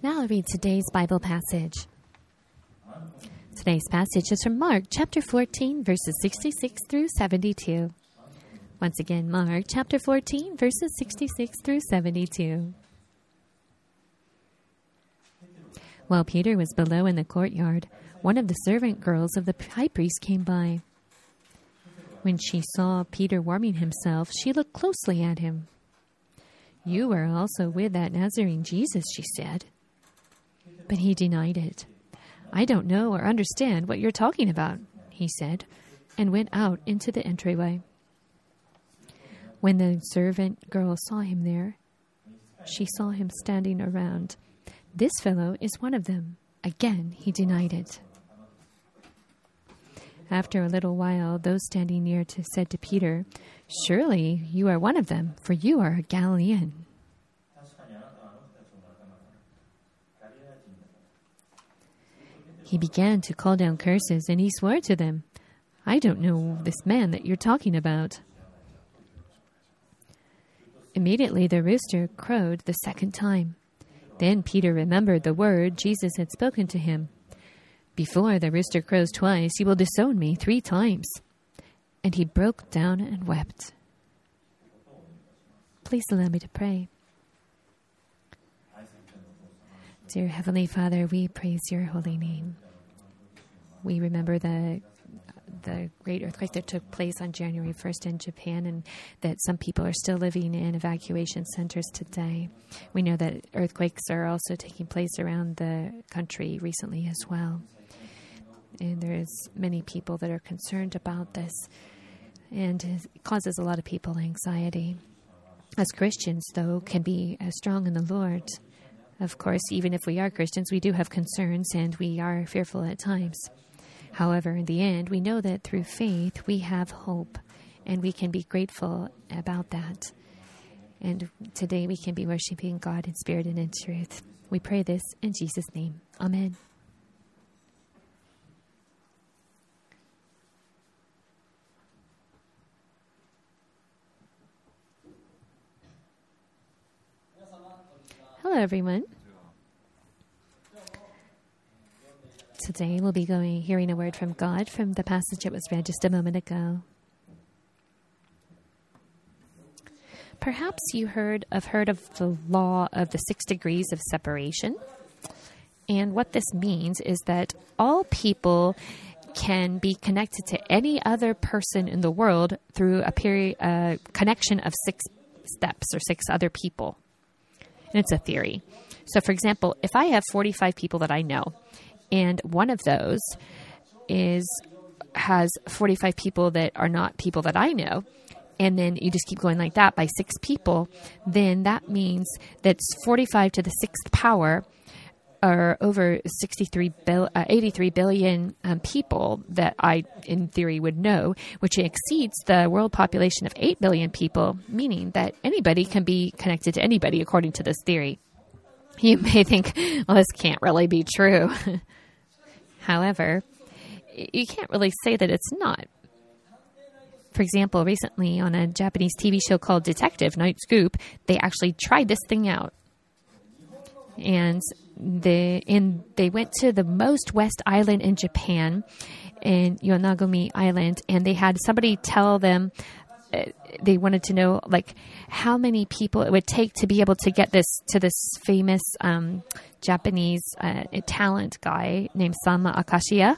Now I'll read today's Bible passage. Today's passage is from Mark chapter 14, verses 66 through 72. Once again, Mark chapter 14, verses 66 through 72. While Peter was below in the courtyard, one of the servant girls of the high priest came by. When she saw Peter warming himself, she looked closely at him. You are also with that Nazarene Jesus, she said. But he denied it. I don't know or understand what you're talking about, he said, and went out into the entryway. When the servant girl saw him there, she saw him standing around. This fellow is one of them. Again, he denied it. After a little while, those standing near to said to Peter, Surely you are one of them, for you are a Galilean. He began to call down curses, and he swore to them, I don't know this man that you're talking about. Immediately the rooster crowed the second time. Then Peter remembered the word Jesus had spoken to him Before the rooster crows twice, you will disown me three times. And he broke down and wept. Please allow me to pray. Dear Heavenly Father, we praise your holy name. We remember the the great earthquake that took place on January 1st in Japan, and that some people are still living in evacuation centers today. We know that earthquakes are also taking place around the country recently as well. And there's many people that are concerned about this, and it causes a lot of people anxiety. As Christians, though, can be uh, strong in the Lord of course, even if we are Christians, we do have concerns and we are fearful at times. However, in the end, we know that through faith we have hope and we can be grateful about that. And today we can be worshiping God in spirit and in truth. We pray this in Jesus' name. Amen. Everyone. Today we'll be going hearing a word from God from the passage that was read just a moment ago. Perhaps you heard have heard of the law of the six degrees of separation. And what this means is that all people can be connected to any other person in the world through a period a uh, connection of six steps or six other people. And it's a theory. So, for example, if I have 45 people that I know, and one of those is has 45 people that are not people that I know, and then you just keep going like that by six people, then that means that's 45 to the sixth power are over 63 bil, uh, 83 billion um, people that I, in theory, would know, which exceeds the world population of 8 billion people, meaning that anybody can be connected to anybody according to this theory. You may think, well, this can't really be true. However, you can't really say that it's not. For example, recently on a Japanese TV show called Detective Night Scoop, they actually tried this thing out. And they and they went to the most west island in Japan, in Yonaguni Island, and they had somebody tell them uh, they wanted to know like how many people it would take to be able to get this to this famous um, Japanese uh, talent guy named Sanma Akashiya.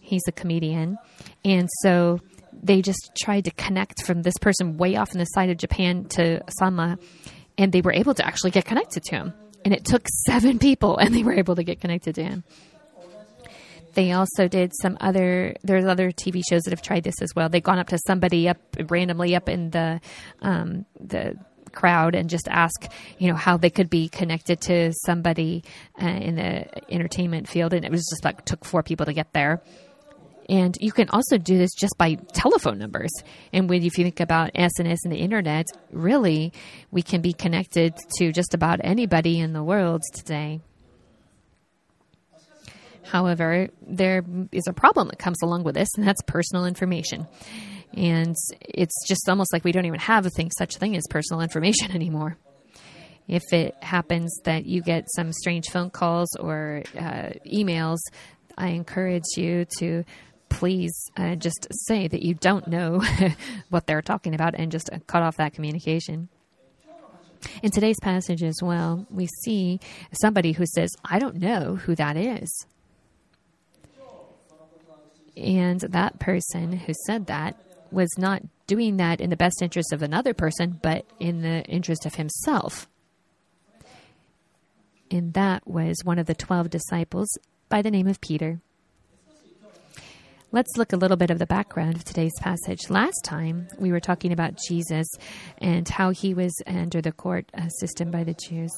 He's a comedian, and so they just tried to connect from this person way off in the side of Japan to Sanma, and they were able to actually get connected to him and it took seven people, and they were able to get connected to him. They also did some other. There's other TV shows that have tried this as well. They've gone up to somebody up randomly up in the um, the crowd and just ask, you know, how they could be connected to somebody uh, in the entertainment field, and it was just like took four people to get there. And you can also do this just by telephone numbers. And when if you think about SNS and the internet, really, we can be connected to just about anybody in the world today. However, there is a problem that comes along with this, and that's personal information. And it's just almost like we don't even have a thing, such a thing as personal information anymore. If it happens that you get some strange phone calls or uh, emails, I encourage you to please uh, just say that you don't know what they're talking about and just cut off that communication. In today's passage as well, we see somebody who says, I don't know who that is. And that person who said that was not doing that in the best interest of another person, but in the interest of himself. And that was one of the 12 disciples by the name of Peter. Let's look a little bit of the background of today's passage. Last time we were talking about Jesus and how he was under the court uh, system by the Jews.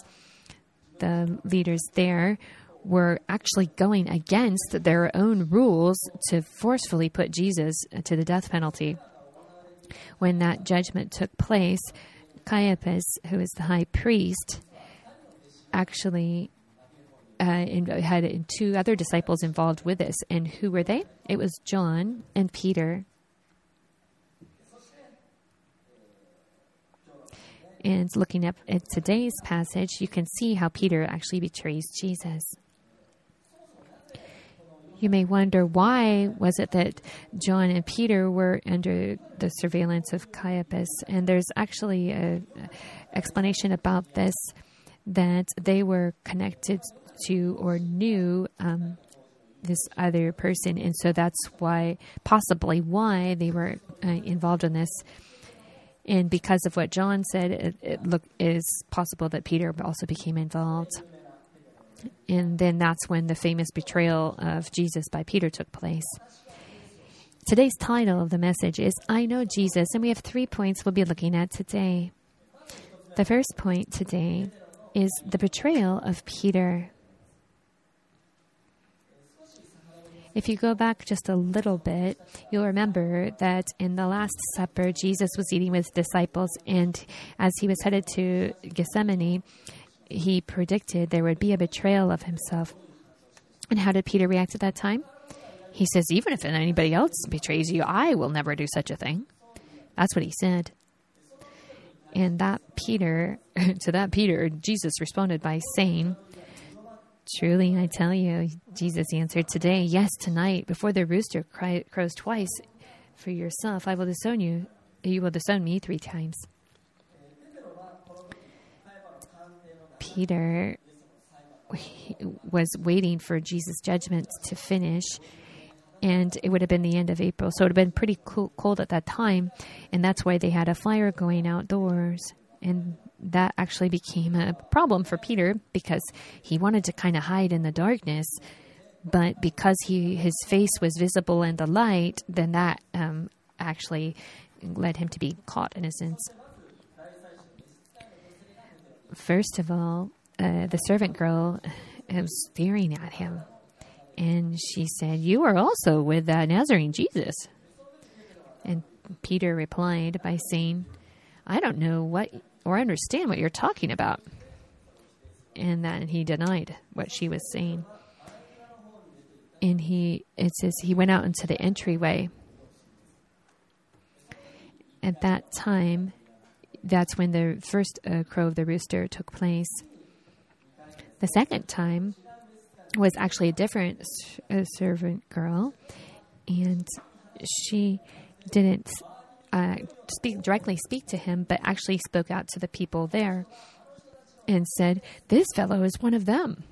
The leaders there were actually going against their own rules to forcefully put Jesus to the death penalty. When that judgment took place, Caiaphas, who is the high priest, actually uh, had two other disciples involved with this. And who were they? It was John and Peter. And looking up at today's passage, you can see how Peter actually betrays Jesus. You may wonder why was it that John and Peter were under the surveillance of Caiaphas, and there's actually an explanation about this that they were connected to or knew um, this other person, and so that's why possibly why they were uh, involved in this. And because of what John said, it, it look is possible that Peter also became involved. And then that's when the famous betrayal of Jesus by Peter took place. Today's title of the message is I Know Jesus, and we have three points we'll be looking at today. The first point today is the betrayal of Peter. If you go back just a little bit, you'll remember that in the Last Supper, Jesus was eating with disciples, and as he was headed to Gethsemane, he predicted there would be a betrayal of himself. And how did Peter react at that time? He says, Even if anybody else betrays you, I will never do such a thing. That's what he said. And that Peter, to that Peter, Jesus responded by saying, Truly, I tell you, Jesus answered, Today, yes, tonight, before the rooster cry, crows twice, for yourself, I will disown you. You will disown me three times. Peter was waiting for Jesus' judgment to finish, and it would have been the end of April. So it would have been pretty cold at that time, and that's why they had a fire going outdoors. And that actually became a problem for Peter because he wanted to kind of hide in the darkness, but because he his face was visible in the light, then that um, actually led him to be caught in a sense. First of all, uh, the servant girl was staring at him, and she said, "You are also with uh, Nazarene Jesus." And Peter replied by saying, "I don't know what or understand what you're talking about." And then he denied what she was saying. And he, it says, he went out into the entryway. At that time, that's when the first uh, crow of the rooster took place. The second time was actually a different servant girl, and she didn't uh, speak directly speak to him, but actually spoke out to the people there and said, "This fellow is one of them."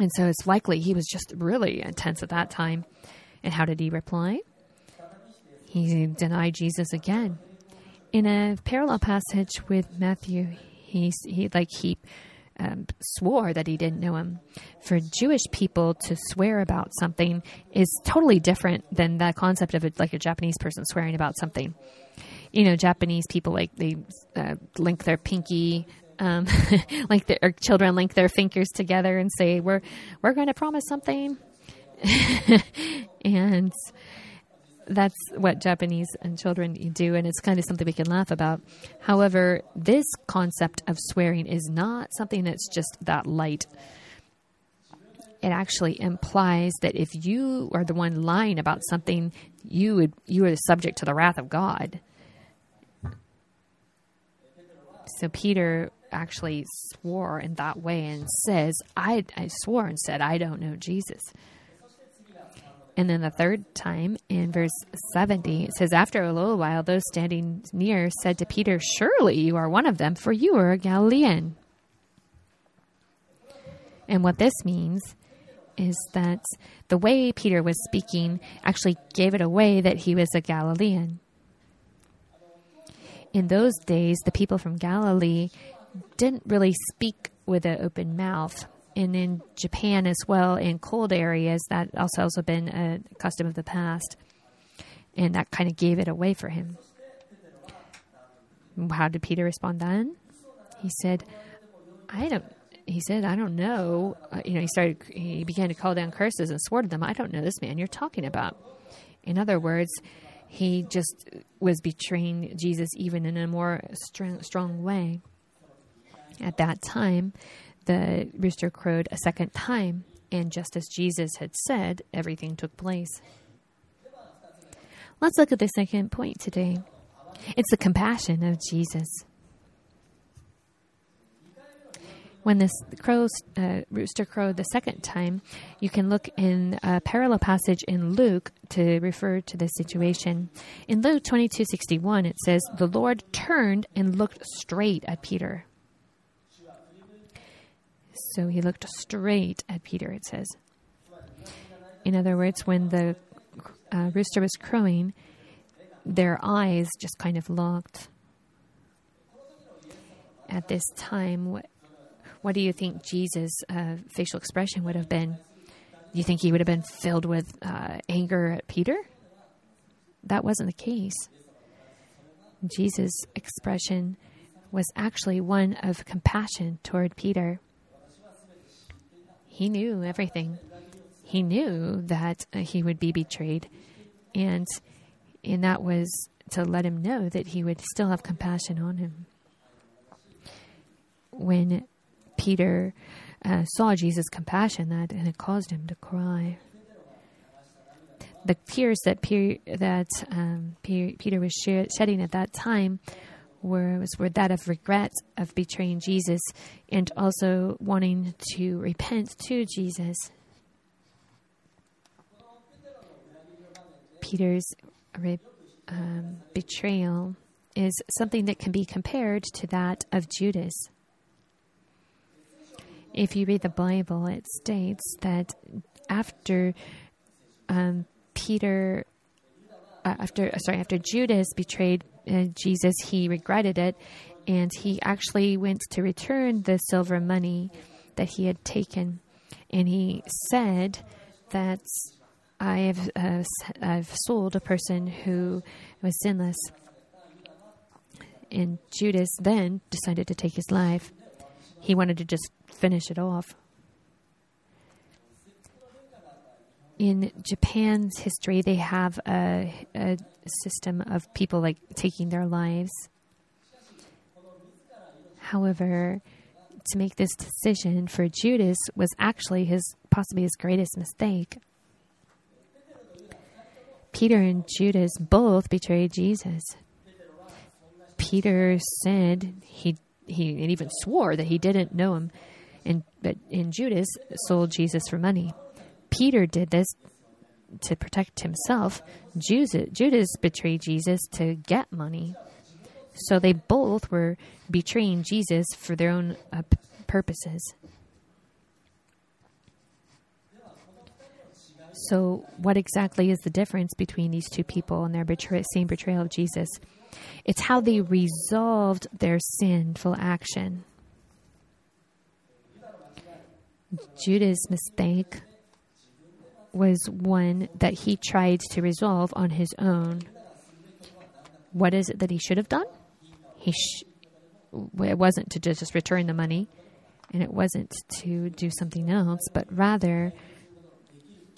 And so it's likely he was just really intense at that time. And how did he reply? He denied Jesus again in a parallel passage with Matthew, he, he like he um, swore that he didn't know him. For Jewish people to swear about something is totally different than the concept of it, like a Japanese person swearing about something. You know, Japanese people like they uh, link their pinky. Um, like their children link their fingers together and say, "We're we're going to promise something," and that's what Japanese and children do, and it's kind of something we can laugh about. However, this concept of swearing is not something that's just that light. It actually implies that if you are the one lying about something, you would you are subject to the wrath of God. So Peter actually swore in that way and says, I, I swore and said, I don't know Jesus. And then the third time in verse 70, it says, After a little while, those standing near said to Peter, Surely you are one of them, for you are a Galilean. And what this means is that the way Peter was speaking actually gave it away that he was a Galilean. In those days, the people from Galilee didn't really speak with an open mouth and in Japan as well, in cold areas, that also has been a custom of the past, and that kind of gave it away for him. How did Peter respond then? He said, "I don't." He said, "I don't know." Uh, you know, he started. He began to call down curses and swore to them, "I don't know this man you're talking about." In other words, he just was betraying Jesus even in a more strong, strong way. At that time, the rooster crowed a second time, and just as Jesus had said, everything took place. Let's look at the second point today. It's the compassion of Jesus. When this crow, uh, rooster crowed the second time, you can look in a parallel passage in Luke to refer to this situation. In Luke 22:61, it says, "The Lord turned and looked straight at Peter." So he looked straight at Peter, it says. In other words, when the uh, rooster was crowing, their eyes just kind of locked. At this time, what, what do you think Jesus' uh, facial expression would have been? Do you think he would have been filled with uh, anger at Peter? That wasn't the case. Jesus' expression was actually one of compassion toward Peter. He knew everything. He knew that uh, he would be betrayed, and and that was to let him know that he would still have compassion on him. When Peter uh, saw Jesus' compassion, that and it caused him to cry. The tears that Peter, that um, Peter was shedding at that time was were that of regret of betraying Jesus and also wanting to repent to Jesus. Peter's um, betrayal is something that can be compared to that of Judas. If you read the Bible, it states that after um, Peter, uh, after sorry, after Judas betrayed uh, Jesus, he regretted it, and he actually went to return the silver money that he had taken, and he said that I have uh, I've sold a person who was sinless. And Judas then decided to take his life. He wanted to just finish it off. in Japan's history, they have a, a system of people like taking their lives. However, to make this decision for Judas was actually his possibly his greatest mistake. Peter and Judas both betrayed Jesus. Peter said he he and even swore that he didn't know him, and but in Judas sold Jesus for money. Peter did this to protect himself. Judas betrayed Jesus to get money. So they both were betraying Jesus for their own uh, purposes. So, what exactly is the difference between these two people and their betray- same betrayal of Jesus? It's how they resolved their sinful action. Judas' mistake was one that he tried to resolve on his own. What is it that he should have done? He sh- it wasn't to just return the money, and it wasn't to do something else, but rather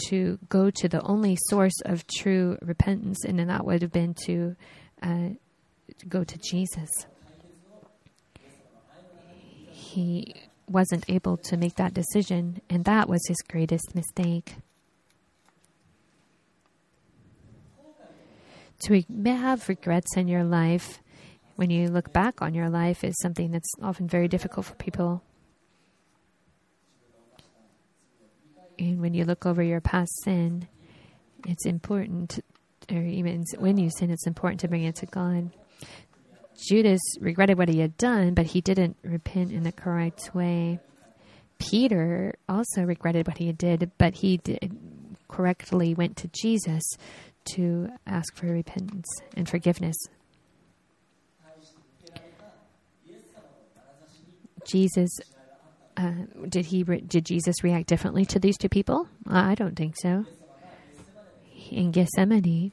to go to the only source of true repentance, and that would have been to, uh, to go to Jesus. He wasn't able to make that decision, and that was his greatest mistake. To have regrets in your life when you look back on your life is something that's often very difficult for people. And when you look over your past sin, it's important, or even when you sin, it's important to bring it to God. Judas regretted what he had done, but he didn't repent in the correct way. Peter also regretted what he did, but he did, correctly went to Jesus to ask for repentance and forgiveness. Jesus uh, did he re- did Jesus react differently to these two people? I don't think so. In Gethsemane,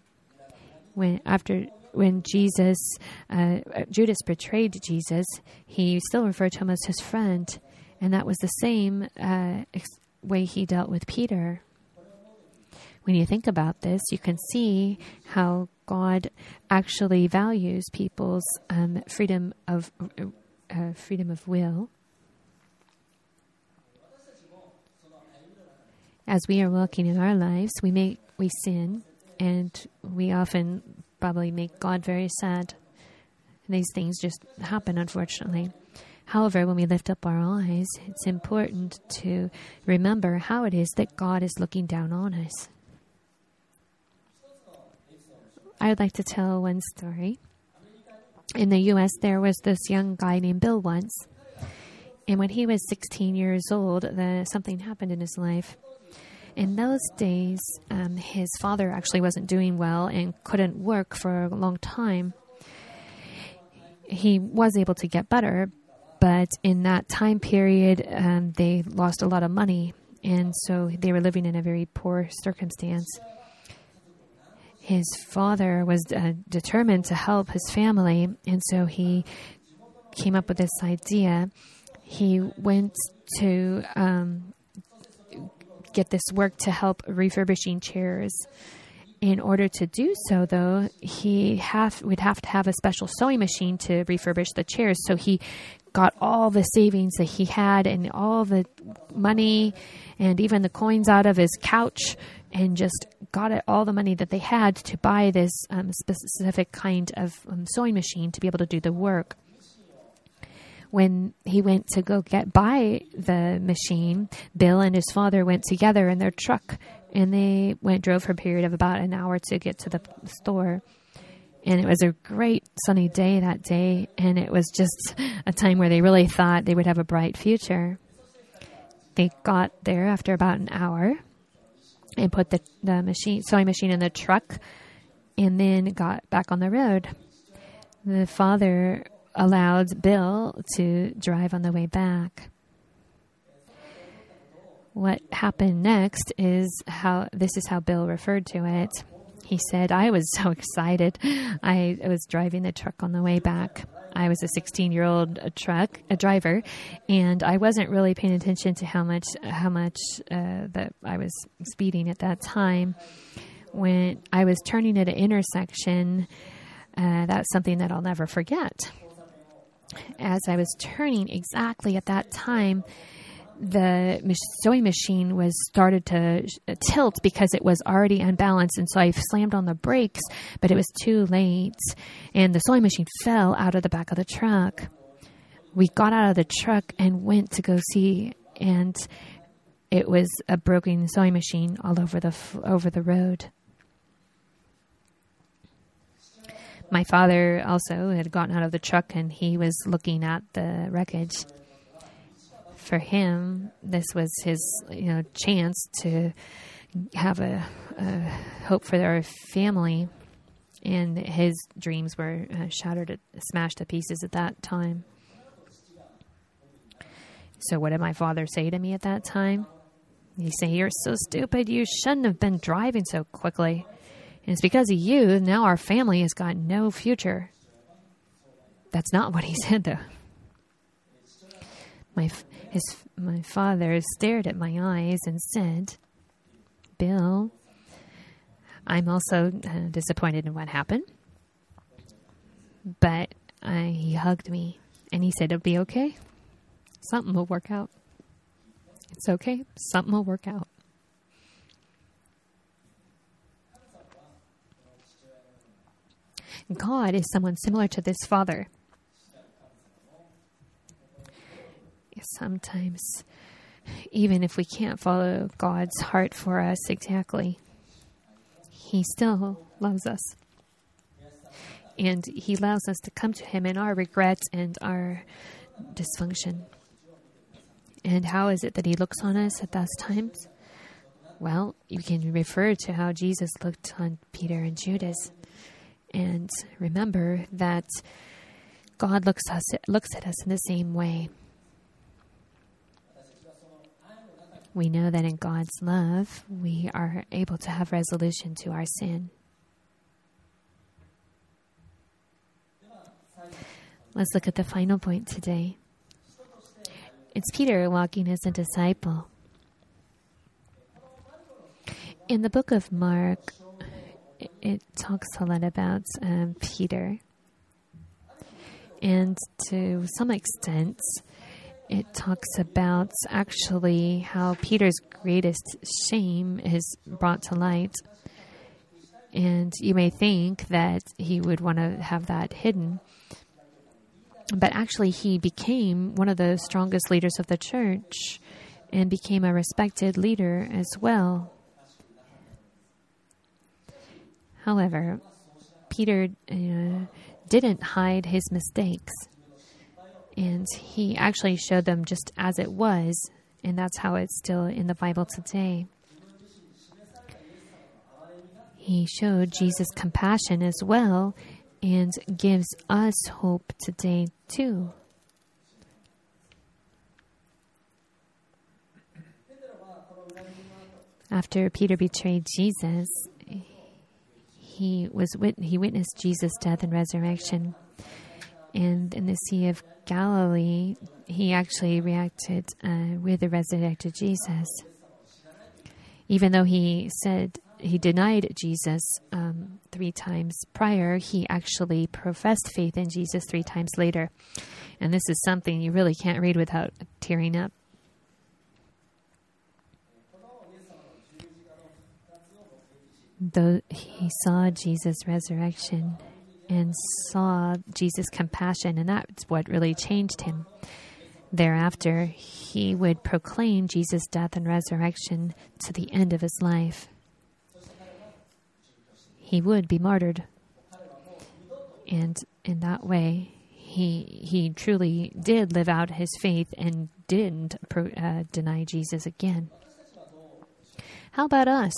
when after when Jesus uh, Judas betrayed Jesus, he still referred to him as his friend, and that was the same uh, ex- way he dealt with Peter. When you think about this, you can see how God actually values people's um, freedom of uh, freedom of will. As we are walking in our lives, we make we sin, and we often probably make God very sad. These things just happen, unfortunately. However, when we lift up our eyes, it's important to remember how it is that God is looking down on us. I would like to tell one story. In the U.S., there was this young guy named Bill once, and when he was 16 years old, the, something happened in his life. In those days, um, his father actually wasn't doing well and couldn't work for a long time. He was able to get better, but in that time period, um, they lost a lot of money, and so they were living in a very poor circumstance his father was uh, determined to help his family, and so he came up with this idea. He went to um, get this work to help refurbishing chairs. In order to do so, though, he have would have to have a special sewing machine to refurbish the chairs. So he got all the savings that he had and all the money and even the coins out of his couch and just got it, all the money that they had to buy this um, specific kind of um, sewing machine to be able to do the work. When he went to go get buy the machine, Bill and his father went together in their truck, and they went drove for a period of about an hour to get to the store. And it was a great sunny day that day, and it was just a time where they really thought they would have a bright future. They got there after about an hour and put the, the machine sewing machine in the truck and then got back on the road. The father allowed Bill to drive on the way back. What happened next is how this is how Bill referred to it. He said, I was so excited. I was driving the truck on the way back. I was a 16 year old truck a driver, and I wasn't really paying attention to how much how much uh, that I was speeding at that time. When I was turning at an intersection, uh, that's something that I'll never forget. As I was turning exactly at that time, the sewing machine was started to tilt because it was already unbalanced and so I slammed on the brakes but it was too late and the sewing machine fell out of the back of the truck. We got out of the truck and went to go see and it was a broken sewing machine all over the over the road. My father also had gotten out of the truck and he was looking at the wreckage for him, this was his you know chance to have a, a hope for their family, and his dreams were uh, shattered, smashed to pieces at that time. So, what did my father say to me at that time? He said, "You're so stupid. You shouldn't have been driving so quickly." And it's because of you. Now our family has got no future. That's not what he said, though. My his, my father stared at my eyes and said, Bill, I'm also uh, disappointed in what happened. But he hugged me and he said, It'll be okay. Something will work out. It's okay. Something will work out. God is someone similar to this father. Sometimes, even if we can't follow God's heart for us exactly, He still loves us. And He allows us to come to Him in our regrets and our dysfunction. And how is it that He looks on us at those times? Well, you can refer to how Jesus looked on Peter and Judas. And remember that God looks, us, looks at us in the same way. We know that in God's love, we are able to have resolution to our sin. Let's look at the final point today. It's Peter walking as a disciple. In the book of Mark, it talks a lot about um, Peter. And to some extent, it talks about actually how Peter's greatest shame is brought to light. And you may think that he would want to have that hidden. But actually, he became one of the strongest leaders of the church and became a respected leader as well. However, Peter uh, didn't hide his mistakes, and he actually showed them just as it was, and that's how it's still in the Bible today. He showed Jesus' compassion as well and gives us hope today, too. After Peter betrayed Jesus, he was wit- he witnessed Jesus' death and resurrection. And in the Sea of Galilee, he actually reacted uh, with the resurrected Jesus. Even though he said he denied Jesus um, three times prior, he actually professed faith in Jesus three times later. And this is something you really can't read without tearing up. Though he saw Jesus' resurrection and saw Jesus' compassion, and that's what really changed him. Thereafter, he would proclaim Jesus' death and resurrection to the end of his life he would be martyred. And in that way, he he truly did live out his faith and didn't uh, deny Jesus again. How about us?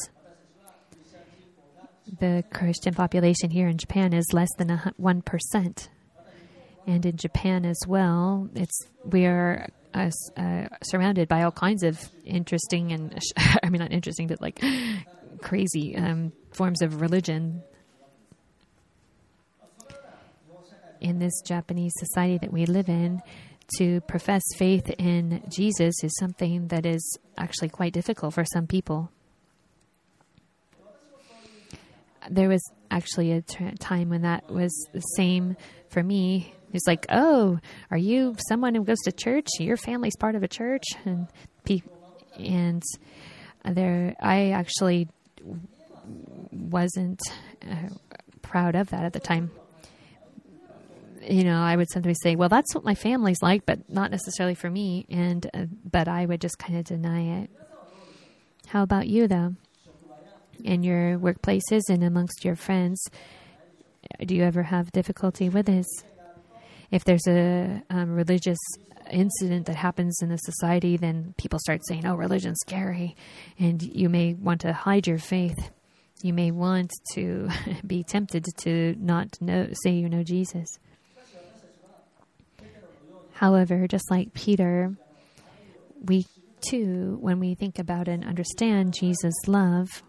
The Christian population here in Japan is less than one percent, and in Japan as well, it's we are uh, uh, surrounded by all kinds of interesting and I mean not interesting, but like crazy um, forms of religion. In this Japanese society that we live in, to profess faith in Jesus is something that is actually quite difficult for some people. There was actually a t- time when that was the same for me. It's like, oh, are you someone who goes to church? Your family's part of a church, and pe- and there, I actually wasn't uh, proud of that at the time. You know, I would sometimes say, "Well, that's what my family's like, but not necessarily for me." And uh, but I would just kind of deny it. How about you, though? In your workplaces and amongst your friends, do you ever have difficulty with this? If there's a um, religious incident that happens in a society, then people start saying, "Oh, religion's scary," and you may want to hide your faith you may want to be tempted to not know, say you know Jesus. However, just like Peter, we too, when we think about and understand Jesus' love,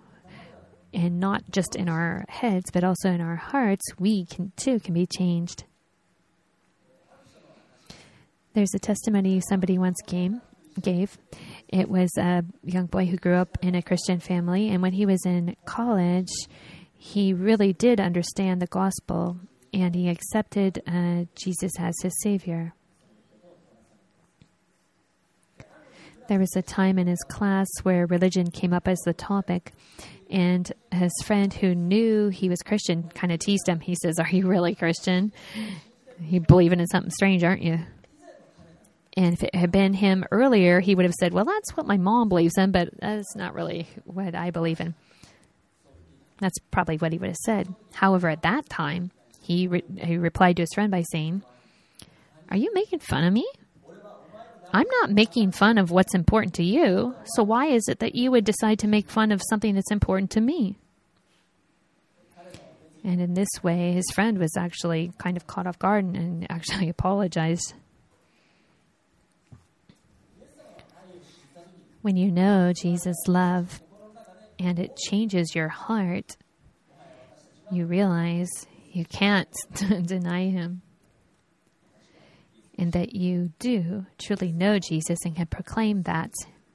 and not just in our heads, but also in our hearts, we can too can be changed. There's a testimony somebody once gave. gave. It was a young boy who grew up in a Christian family, and when he was in college, he really did understand the gospel and he accepted uh, Jesus as his Savior. There was a time in his class where religion came up as the topic, And his friend who knew he was Christian kind of teased him. He says, Are you really Christian? You believing in something strange, aren't you? And if it had been him earlier, he would have said, Well, that's what my mom believes in, but that's not really what I believe in. That's probably what he would have said. However, at that time, he, re- he replied to his friend by saying, Are you making fun of me? I'm not making fun of what's important to you, so why is it that you would decide to make fun of something that's important to me? And in this way, his friend was actually kind of caught off guard and actually apologized. When you know Jesus' love and it changes your heart, you realize you can't deny him. And that you do truly know Jesus and can proclaim that,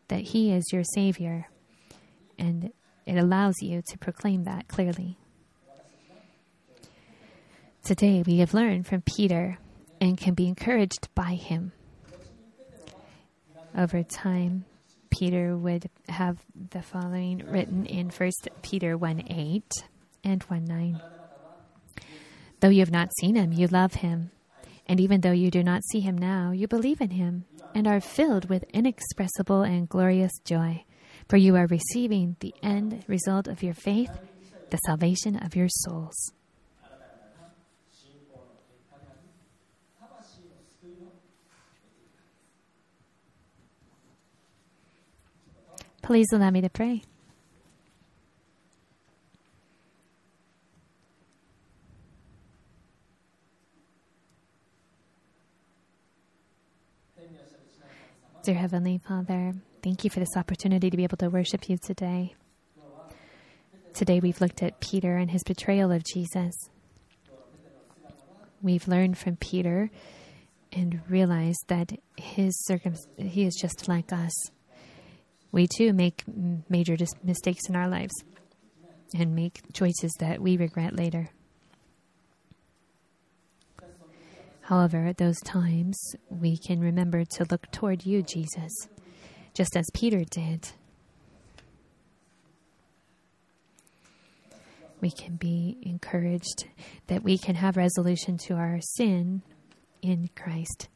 that he is your Savior. And it allows you to proclaim that clearly. Today we have learned from Peter and can be encouraged by him. Over time, Peter would have the following written in 1 Peter 1 8 and 1 9. Though you have not seen him, you love him. And even though you do not see him now, you believe in him and are filled with inexpressible and glorious joy. For you are receiving the end result of your faith, the salvation of your souls. Please allow me to pray. Dear Heavenly Father, thank you for this opportunity to be able to worship you today. Today we've looked at Peter and his betrayal of Jesus. We've learned from Peter and realized that his circum- he is just like us. We too make major dis- mistakes in our lives and make choices that we regret later. However, at those times, we can remember to look toward you, Jesus, just as Peter did. We can be encouraged that we can have resolution to our sin in Christ.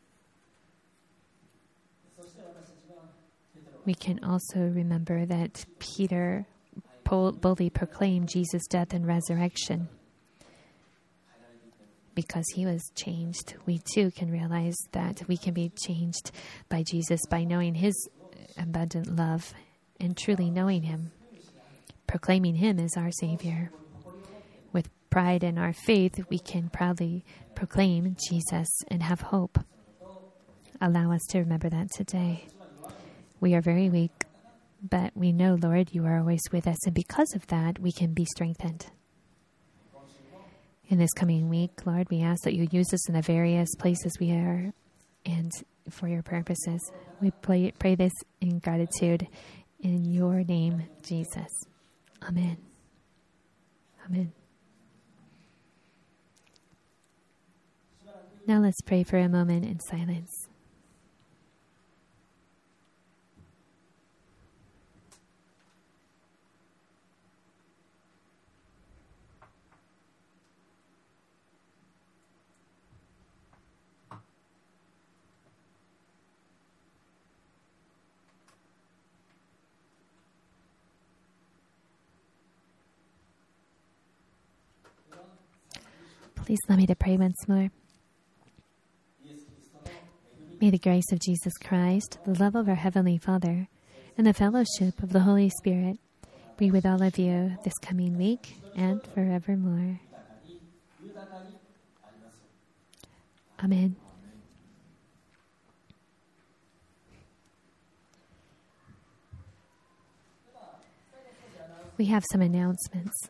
We can also remember that Peter boldly proclaimed Jesus' death and resurrection because he was changed, we too can realize that we can be changed by Jesus by knowing his abundant love and truly knowing him, proclaiming him as our Savior. With pride in our faith, we can proudly proclaim Jesus and have hope. Allow us to remember that today. We are very weak, but we know, Lord, you are always with us, and because of that, we can be strengthened. In this coming week, Lord, we ask that you use us in the various places we are and for your purposes. We pray, pray this in gratitude in your name, Jesus. Amen. Amen. Now let's pray for a moment in silence. Please allow me to pray once more. May the grace of Jesus Christ, the love of our Heavenly Father, and the fellowship of the Holy Spirit be with all of you this coming week and forevermore. Amen. We have some announcements.